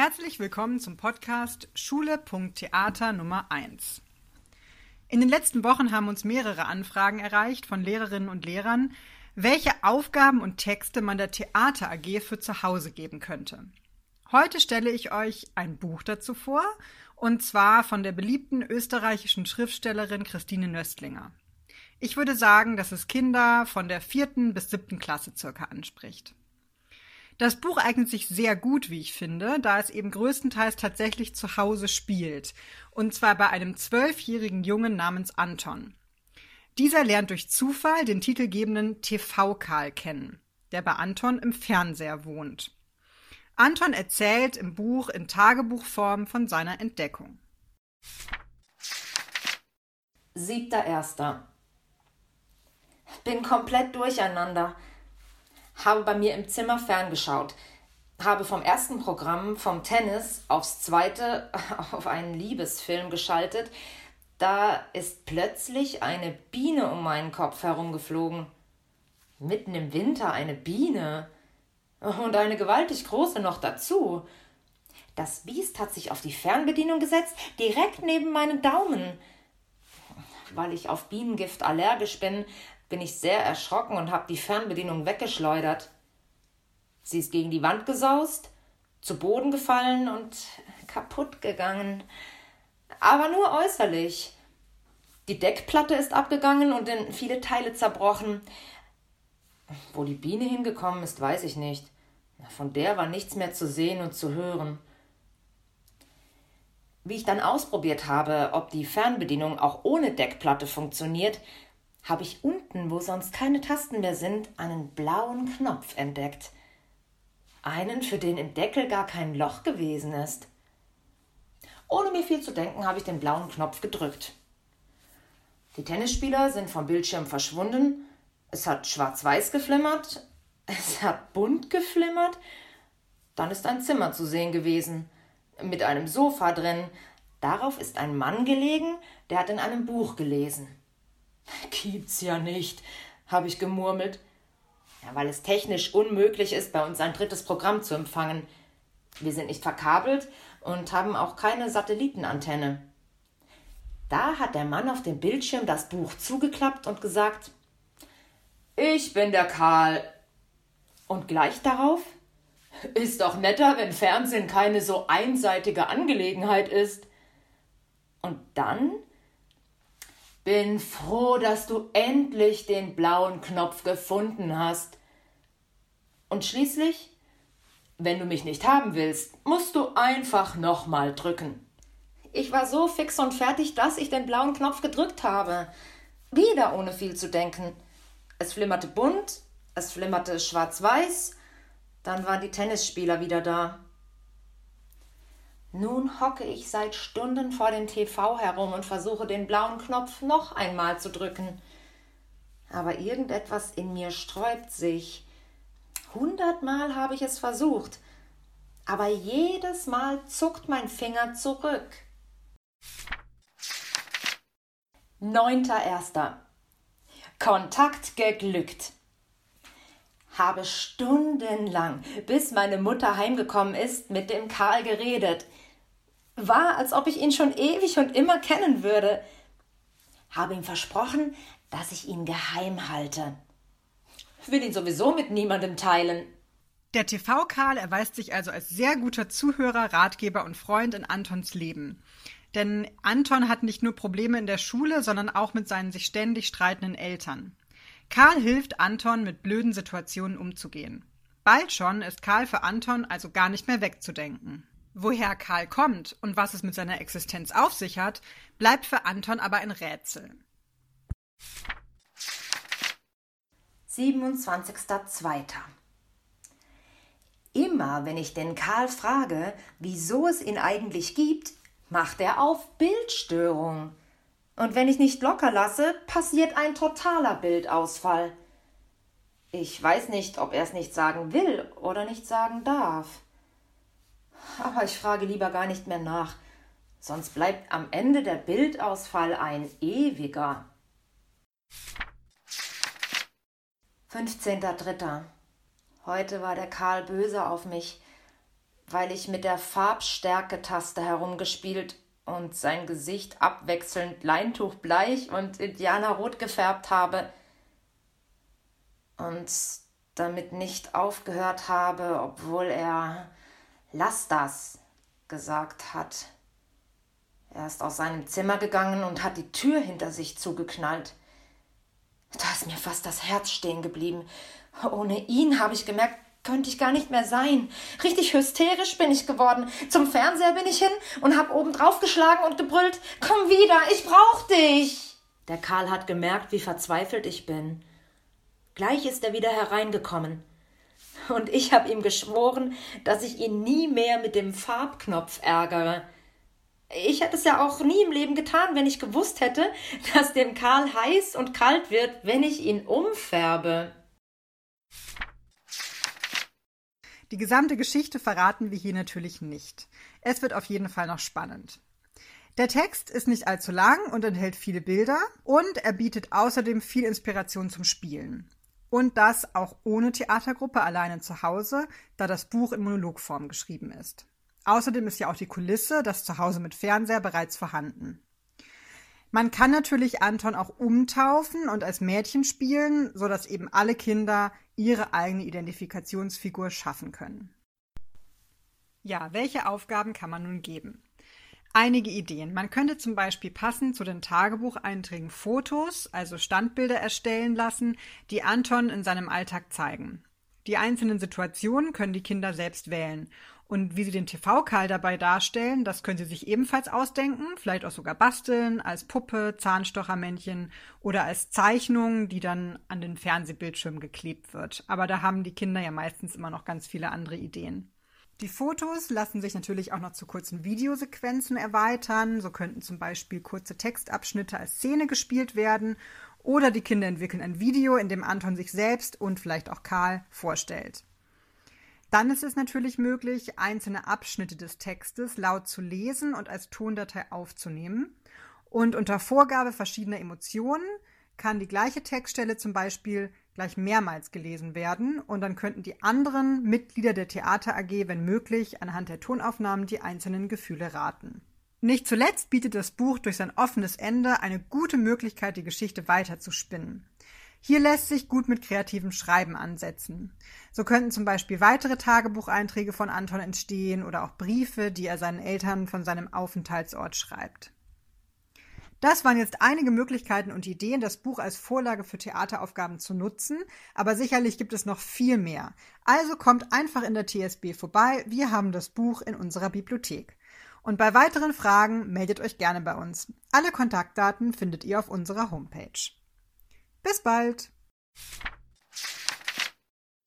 Herzlich willkommen zum Podcast Schule.theater Nummer 1. In den letzten Wochen haben uns mehrere Anfragen erreicht von Lehrerinnen und Lehrern, welche Aufgaben und Texte man der Theater AG für zu Hause geben könnte. Heute stelle ich euch ein Buch dazu vor, und zwar von der beliebten österreichischen Schriftstellerin Christine Nöstlinger. Ich würde sagen, dass es Kinder von der vierten bis siebten Klasse circa anspricht. Das Buch eignet sich sehr gut, wie ich finde, da es eben größtenteils tatsächlich zu Hause spielt. Und zwar bei einem zwölfjährigen Jungen namens Anton. Dieser lernt durch Zufall den titelgebenden TV-Karl kennen, der bei Anton im Fernseher wohnt. Anton erzählt im Buch in Tagebuchform von seiner Entdeckung. Siebter Erster. Bin komplett durcheinander habe bei mir im Zimmer ferngeschaut, habe vom ersten Programm vom Tennis aufs zweite auf einen Liebesfilm geschaltet. Da ist plötzlich eine Biene um meinen Kopf herumgeflogen. Mitten im Winter eine Biene. Und eine gewaltig große noch dazu. Das Biest hat sich auf die Fernbedienung gesetzt, direkt neben meinen Daumen. Weil ich auf Bienengift allergisch bin, bin ich sehr erschrocken und habe die Fernbedienung weggeschleudert. Sie ist gegen die Wand gesaust, zu Boden gefallen und kaputt gegangen. Aber nur äußerlich. Die Deckplatte ist abgegangen und in viele Teile zerbrochen. Wo die Biene hingekommen ist, weiß ich nicht. Von der war nichts mehr zu sehen und zu hören. Wie ich dann ausprobiert habe, ob die Fernbedienung auch ohne Deckplatte funktioniert, habe ich unten, wo sonst keine Tasten mehr sind, einen blauen Knopf entdeckt. Einen, für den im Deckel gar kein Loch gewesen ist. Ohne mir viel zu denken, habe ich den blauen Knopf gedrückt. Die Tennisspieler sind vom Bildschirm verschwunden. Es hat schwarz-weiß geflimmert. Es hat bunt geflimmert. Dann ist ein Zimmer zu sehen gewesen. Mit einem Sofa drin. Darauf ist ein Mann gelegen, der hat in einem Buch gelesen. Gibt's ja nicht, habe ich gemurmelt. Ja, weil es technisch unmöglich ist, bei uns ein drittes Programm zu empfangen. Wir sind nicht verkabelt und haben auch keine Satellitenantenne. Da hat der Mann auf dem Bildschirm das Buch zugeklappt und gesagt: Ich bin der Karl. Und gleich darauf: Ist doch netter, wenn Fernsehen keine so einseitige Angelegenheit ist. Und dann bin froh, dass du endlich den blauen Knopf gefunden hast. Und schließlich, wenn du mich nicht haben willst, musst du einfach nochmal drücken. Ich war so fix und fertig, dass ich den blauen Knopf gedrückt habe. Wieder ohne viel zu denken. Es flimmerte bunt, es flimmerte schwarz-weiß, dann waren die Tennisspieler wieder da. Nun hocke ich seit Stunden vor dem TV herum und versuche den blauen Knopf noch einmal zu drücken. Aber irgendetwas in mir sträubt sich. Hundertmal habe ich es versucht, aber jedes Mal zuckt mein Finger zurück. Neunter Erster. Kontakt geglückt. Habe stundenlang, bis meine Mutter heimgekommen ist, mit dem Karl geredet – war, als ob ich ihn schon ewig und immer kennen würde. Habe ihm versprochen, dass ich ihn geheim halte. Will ihn sowieso mit niemandem teilen. Der TV-Karl erweist sich also als sehr guter Zuhörer, Ratgeber und Freund in Antons Leben. Denn Anton hat nicht nur Probleme in der Schule, sondern auch mit seinen sich ständig streitenden Eltern. Karl hilft Anton, mit blöden Situationen umzugehen. Bald schon ist Karl für Anton also gar nicht mehr wegzudenken. Woher Karl kommt und was es mit seiner Existenz auf sich hat, bleibt für Anton aber ein Rätsel. 27.02. Immer wenn ich den Karl frage, wieso es ihn eigentlich gibt, macht er auf Bildstörung. Und wenn ich nicht locker lasse, passiert ein totaler Bildausfall. Ich weiß nicht, ob er es nicht sagen will oder nicht sagen darf. Aber ich frage lieber gar nicht mehr nach, sonst bleibt am Ende der Bildausfall ein ewiger. 15.3. Heute war der Karl böse auf mich. weil ich mit der Farbstärke-Taste herumgespielt und sein Gesicht abwechselnd leintuchbleich und indianerrot gefärbt habe und damit nicht aufgehört habe, obwohl er Lass das gesagt hat. Er ist aus seinem Zimmer gegangen und hat die Tür hinter sich zugeknallt. Da ist mir fast das Herz stehen geblieben. Ohne ihn habe ich gemerkt, könnte ich gar nicht mehr sein. Richtig hysterisch bin ich geworden. Zum Fernseher bin ich hin und hab oben drauf geschlagen und gebrüllt: Komm wieder, ich brauch dich! Der Karl hat gemerkt, wie verzweifelt ich bin. Gleich ist er wieder hereingekommen. Und ich habe ihm geschworen, dass ich ihn nie mehr mit dem Farbknopf ärgere. Ich hätte es ja auch nie im Leben getan, wenn ich gewusst hätte, dass dem Karl heiß und kalt wird, wenn ich ihn umfärbe. Die gesamte Geschichte verraten wir hier natürlich nicht. Es wird auf jeden Fall noch spannend. Der Text ist nicht allzu lang und enthält viele Bilder und er bietet außerdem viel Inspiration zum Spielen. Und das auch ohne Theatergruppe alleine zu Hause, da das Buch in Monologform geschrieben ist. Außerdem ist ja auch die Kulisse, das Zuhause mit Fernseher, bereits vorhanden. Man kann natürlich Anton auch umtaufen und als Mädchen spielen, sodass eben alle Kinder ihre eigene Identifikationsfigur schaffen können. Ja, welche Aufgaben kann man nun geben? Einige Ideen. Man könnte zum Beispiel passend zu den Tagebucheinträgen Fotos, also Standbilder erstellen lassen, die Anton in seinem Alltag zeigen. Die einzelnen Situationen können die Kinder selbst wählen und wie sie den TV-Karl dabei darstellen, das können sie sich ebenfalls ausdenken, vielleicht auch sogar basteln, als Puppe, Zahnstochermännchen oder als Zeichnung, die dann an den Fernsehbildschirm geklebt wird. Aber da haben die Kinder ja meistens immer noch ganz viele andere Ideen. Die Fotos lassen sich natürlich auch noch zu kurzen Videosequenzen erweitern. So könnten zum Beispiel kurze Textabschnitte als Szene gespielt werden. Oder die Kinder entwickeln ein Video, in dem Anton sich selbst und vielleicht auch Karl vorstellt. Dann ist es natürlich möglich, einzelne Abschnitte des Textes laut zu lesen und als Tondatei aufzunehmen. Und unter Vorgabe verschiedener Emotionen kann die gleiche Textstelle zum Beispiel gleich mehrmals gelesen werden und dann könnten die anderen Mitglieder der Theater AG, wenn möglich, anhand der Tonaufnahmen die einzelnen Gefühle raten. Nicht zuletzt bietet das Buch durch sein offenes Ende eine gute Möglichkeit, die Geschichte weiter zu spinnen. Hier lässt sich gut mit kreativem Schreiben ansetzen. So könnten zum Beispiel weitere Tagebucheinträge von Anton entstehen oder auch Briefe, die er seinen Eltern von seinem Aufenthaltsort schreibt. Das waren jetzt einige Möglichkeiten und Ideen, das Buch als Vorlage für Theateraufgaben zu nutzen, aber sicherlich gibt es noch viel mehr. Also kommt einfach in der TSB vorbei, wir haben das Buch in unserer Bibliothek. Und bei weiteren Fragen meldet euch gerne bei uns. Alle Kontaktdaten findet ihr auf unserer Homepage. Bis bald!